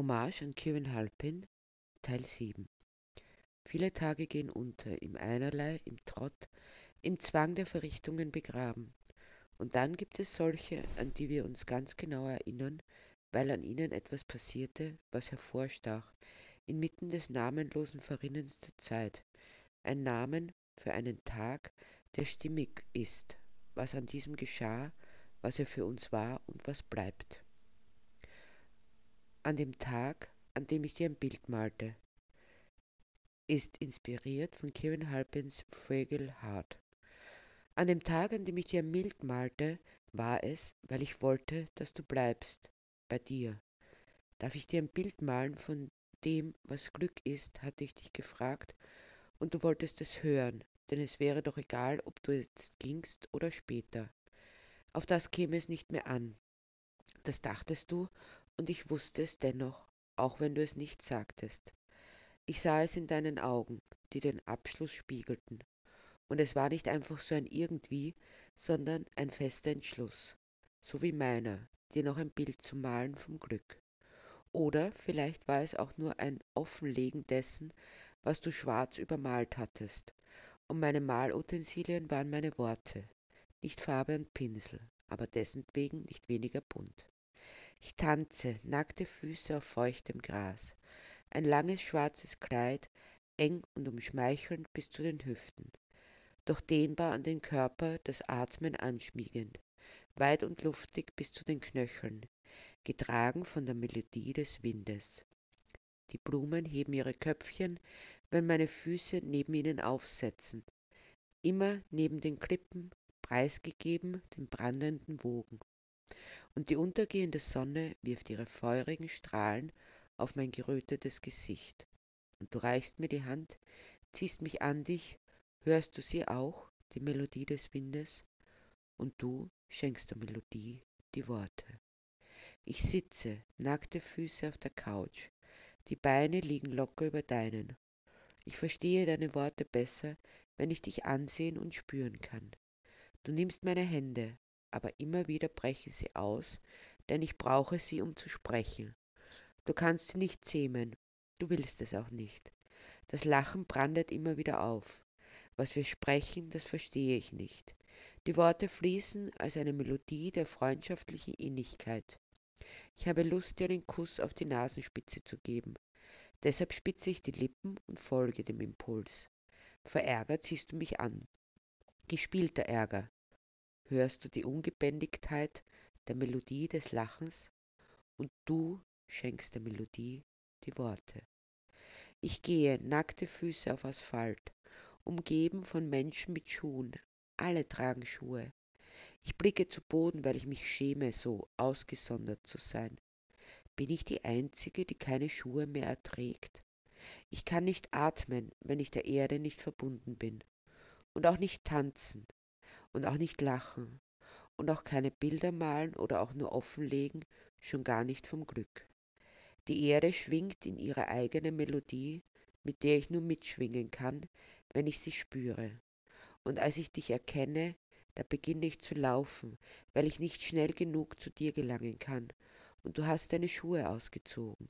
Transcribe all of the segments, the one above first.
Hommage an Kieran Halpin, Teil 7. Viele Tage gehen unter, im Einerlei, im Trott, im Zwang der Verrichtungen begraben. Und dann gibt es solche, an die wir uns ganz genau erinnern, weil an ihnen etwas passierte, was hervorstach, inmitten des namenlosen Verrinnens der Zeit. Ein Namen für einen Tag, der stimmig ist, was an diesem geschah, was er für uns war und was bleibt an dem Tag, an dem ich dir ein Bild malte, ist inspiriert von Kieran Halpins Fragile Heart. An dem Tag, an dem ich dir ein Bild malte, war es, weil ich wollte, dass du bleibst, bei dir. Darf ich dir ein Bild malen von dem, was Glück ist, hatte ich dich gefragt, und du wolltest es hören, denn es wäre doch egal, ob du jetzt gingst oder später. Auf das käme es nicht mehr an. Das dachtest du, und ich wusste es dennoch, auch wenn du es nicht sagtest. Ich sah es in deinen Augen, die den Abschluss spiegelten, und es war nicht einfach so ein irgendwie, sondern ein fester Entschluss, so wie meiner, dir noch ein Bild zu malen vom Glück. Oder vielleicht war es auch nur ein Offenlegen dessen, was du schwarz übermalt hattest, und meine Malutensilien waren meine Worte, nicht Farbe und Pinsel, aber dessen wegen nicht weniger bunt. Ich tanze, nackte Füße auf feuchtem Gras, ein langes schwarzes Kleid, eng und umschmeichelnd bis zu den Hüften, doch dehnbar an den Körper das Atmen anschmiegend, weit und luftig bis zu den Knöcheln, getragen von der Melodie des Windes. Die Blumen heben ihre Köpfchen, wenn meine Füße neben ihnen aufsetzen, immer neben den Klippen, preisgegeben den brandenden Wogen und die untergehende Sonne wirft ihre feurigen Strahlen auf mein gerötetes Gesicht. Und du reichst mir die Hand, ziehst mich an dich, hörst du sie auch, die Melodie des Windes? Und du schenkst der Melodie die Worte. Ich sitze, nackte Füße auf der Couch, die Beine liegen locker über deinen. Ich verstehe deine Worte besser, wenn ich dich ansehen und spüren kann. Du nimmst meine Hände, aber immer wieder brechen sie aus, denn ich brauche sie, um zu sprechen. Du kannst sie nicht zähmen, du willst es auch nicht. Das Lachen brandet immer wieder auf. Was wir sprechen, das verstehe ich nicht. Die Worte fließen als eine Melodie der freundschaftlichen Innigkeit. Ich habe Lust, dir einen Kuss auf die Nasenspitze zu geben. Deshalb spitze ich die Lippen und folge dem Impuls. Verärgert siehst du mich an. Gespielter Ärger, hörst du die Ungebändigtheit der Melodie des Lachens und du schenkst der Melodie die Worte. Ich gehe nackte Füße auf Asphalt, umgeben von Menschen mit Schuhen, alle tragen Schuhe. Ich blicke zu Boden, weil ich mich schäme, so ausgesondert zu sein. Bin ich die Einzige, die keine Schuhe mehr erträgt? Ich kann nicht atmen, wenn ich der Erde nicht verbunden bin, und auch nicht tanzen, und auch nicht lachen und auch keine Bilder malen oder auch nur offenlegen, schon gar nicht vom Glück. Die Erde schwingt in ihre eigene Melodie, mit der ich nur mitschwingen kann, wenn ich sie spüre. Und als ich dich erkenne, da beginne ich zu laufen, weil ich nicht schnell genug zu dir gelangen kann, und du hast deine Schuhe ausgezogen.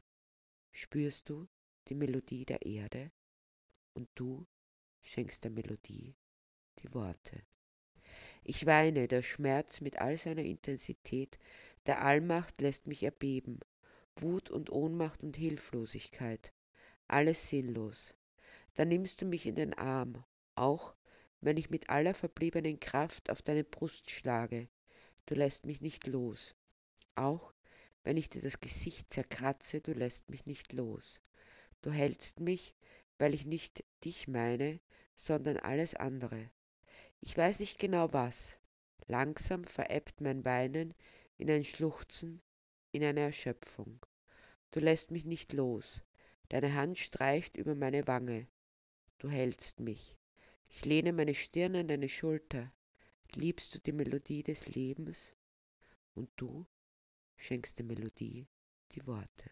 Spürst du die Melodie der Erde? Und du schenkst der Melodie die Worte. Ich weine, der Schmerz mit all seiner Intensität, der Allmacht lässt mich erbeben, Wut und Ohnmacht und Hilflosigkeit, alles sinnlos. Da nimmst du mich in den Arm, auch wenn ich mit aller verbliebenen Kraft auf deine Brust schlage. Du lässt mich nicht los. Auch wenn ich dir das Gesicht zerkratze, du lässt mich nicht los. Du hältst mich, weil ich nicht dich meine, sondern alles andere. Ich weiß nicht genau was. Langsam verebbt mein Weinen in ein Schluchzen, in eine Erschöpfung. Du lässt mich nicht los. Deine Hand streicht über meine Wange. Du hältst mich. Ich lehne meine Stirn an deine Schulter. Liebst du die Melodie des Lebens? Und du schenkst der Melodie die Worte.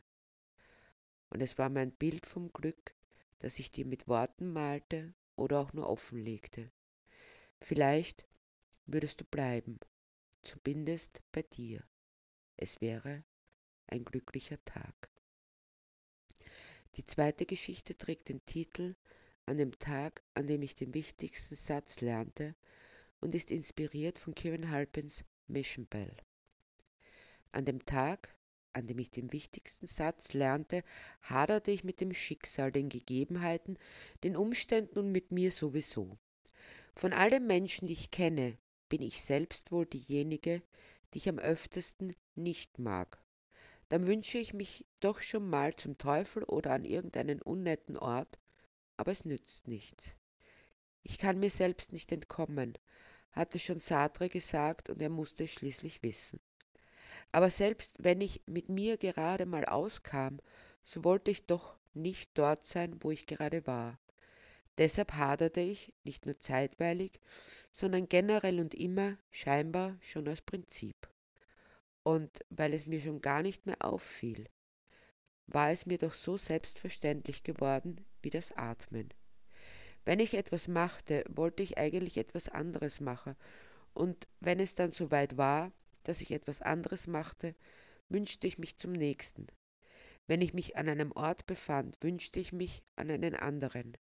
Und es war mein Bild vom Glück, das ich dir mit Worten malte oder auch nur offenlegte. Vielleicht würdest du bleiben, zumindest bei dir. Es wäre ein glücklicher Tag. Die zweite Geschichte trägt den Titel An dem Tag, an dem ich den wichtigsten Satz lernte und ist inspiriert von Kieran Halpins Mission Bell. An dem Tag, an dem ich den wichtigsten Satz lernte, haderte ich mit dem Schicksal, den Gegebenheiten, den Umständen und mit mir sowieso. Von all den Menschen, die ich kenne, bin ich selbst wohl diejenige, die ich am öftesten nicht mag. Dann wünsche ich mich doch schon mal zum Teufel oder an irgendeinen unnetten Ort, aber es nützt nichts. Ich kann mir selbst nicht entkommen, hatte schon Sartre gesagt, und er musste es schließlich wissen. Aber selbst wenn ich mit mir gerade mal auskam, so wollte ich doch nicht dort sein, wo ich gerade war. Deshalb haderte ich, nicht nur zeitweilig, sondern generell und immer, scheinbar schon aus Prinzip. Und weil es mir schon gar nicht mehr auffiel, war es mir doch so selbstverständlich geworden wie das Atmen. Wenn ich etwas machte, wollte ich eigentlich etwas anderes machen, und wenn es dann soweit war, dass ich etwas anderes machte, wünschte ich mich zum nächsten. Wenn ich mich an einem Ort befand, wünschte ich mich an einen anderen,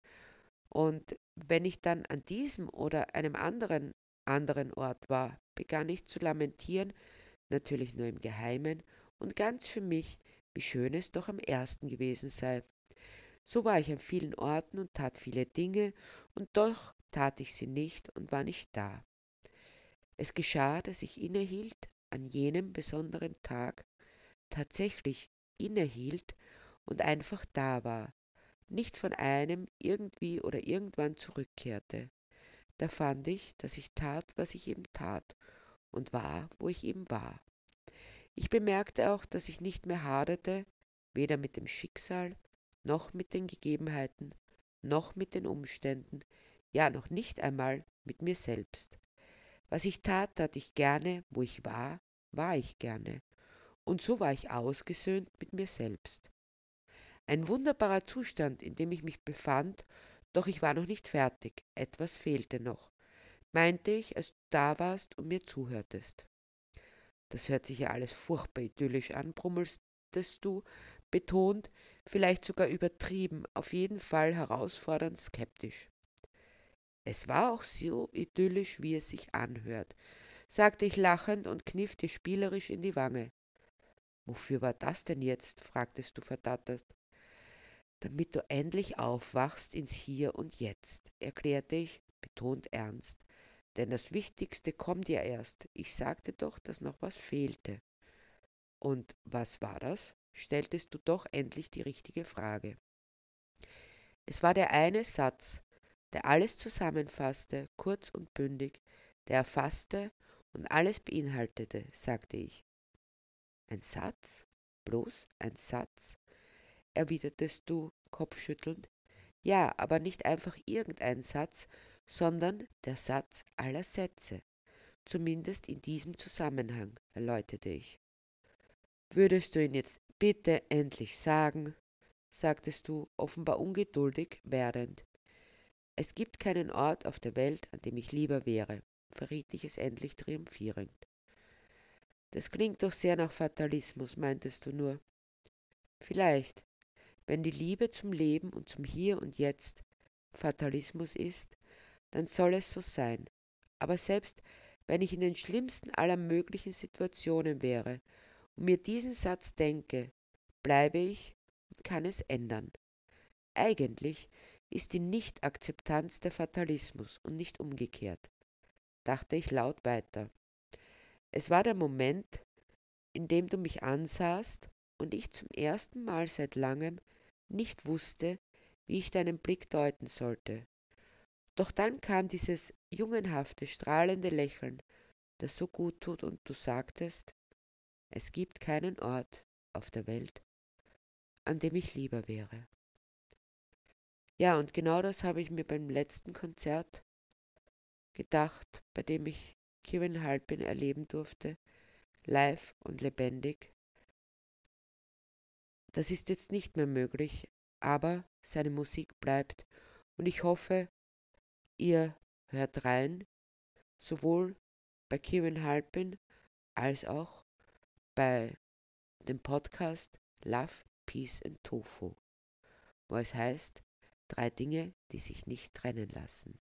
und wenn ich dann an diesem oder einem anderen anderen Ort war, begann ich zu lamentieren, natürlich nur im Geheimen und ganz für mich, wie schön es doch am ersten gewesen sei. So war ich an vielen Orten und tat viele Dinge, und doch tat ich sie nicht und war nicht da. Es geschah, dass ich innehielt an jenem besonderen Tag, tatsächlich innehielt und einfach da war, nicht von einem irgendwie oder irgendwann zurückkehrte. Da fand ich, dass ich tat, was ich eben tat und war, wo ich eben war. Ich bemerkte auch, dass ich nicht mehr haderte, weder mit dem Schicksal, noch mit den Gegebenheiten, noch mit den Umständen, ja noch nicht einmal mit mir selbst. Was ich tat, tat ich gerne, wo ich war, war ich gerne, und so war ich ausgesöhnt mit mir selbst. Ein wunderbarer Zustand, in dem ich mich befand, doch ich war noch nicht fertig, etwas fehlte noch, meinte ich, als du da warst und mir zuhörtest. Das hört sich ja alles furchtbar idyllisch an, brummelstest du, betont, vielleicht sogar übertrieben, auf jeden Fall herausfordernd skeptisch. Es war auch so idyllisch, wie es sich anhört, sagte ich lachend und kniff dir spielerisch in die Wange. Wofür war das denn jetzt? fragtest du verdattert damit du endlich aufwachst ins Hier und Jetzt, erklärte ich, betont ernst. Denn das Wichtigste kommt ja erst. Ich sagte doch, dass noch was fehlte. Und was war das? stelltest du doch endlich die richtige Frage. Es war der eine Satz, der alles zusammenfasste, kurz und bündig, der erfasste und alles beinhaltete, sagte ich. Ein Satz? Bloß ein Satz? Erwidertest du kopfschüttelnd. Ja, aber nicht einfach irgendein Satz, sondern der Satz aller Sätze, zumindest in diesem Zusammenhang, erläuterte ich. Würdest du ihn jetzt bitte endlich sagen? sagtest du, offenbar ungeduldig werdend. Es gibt keinen Ort auf der Welt, an dem ich lieber wäre, verriet ich es endlich triumphierend. Das klingt doch sehr nach Fatalismus, meintest du nur. Vielleicht, wenn die Liebe zum Leben und zum Hier und Jetzt Fatalismus ist, dann soll es so sein. Aber selbst wenn ich in den schlimmsten aller möglichen Situationen wäre und mir diesen Satz denke, bleibe ich und kann es ändern. Eigentlich ist die Nichtakzeptanz der Fatalismus und nicht umgekehrt, dachte ich laut weiter. Es war der Moment, in dem du mich ansahst und ich zum ersten Mal seit langem nicht wusste, wie ich deinen Blick deuten sollte. Doch dann kam dieses jungenhafte, strahlende Lächeln, das so gut tut, und du sagtest, es gibt keinen Ort auf der Welt, an dem ich lieber wäre. Ja, und genau das habe ich mir beim letzten Konzert gedacht, bei dem ich Kieran Halpin erleben durfte, live und lebendig. Das ist jetzt nicht mehr möglich, aber seine Musik bleibt und ich hoffe, ihr hört rein, sowohl bei Kieran Halpin als auch bei dem Podcast Love, Peace and Tofu. wo es heißt, drei Dinge, die sich nicht trennen lassen.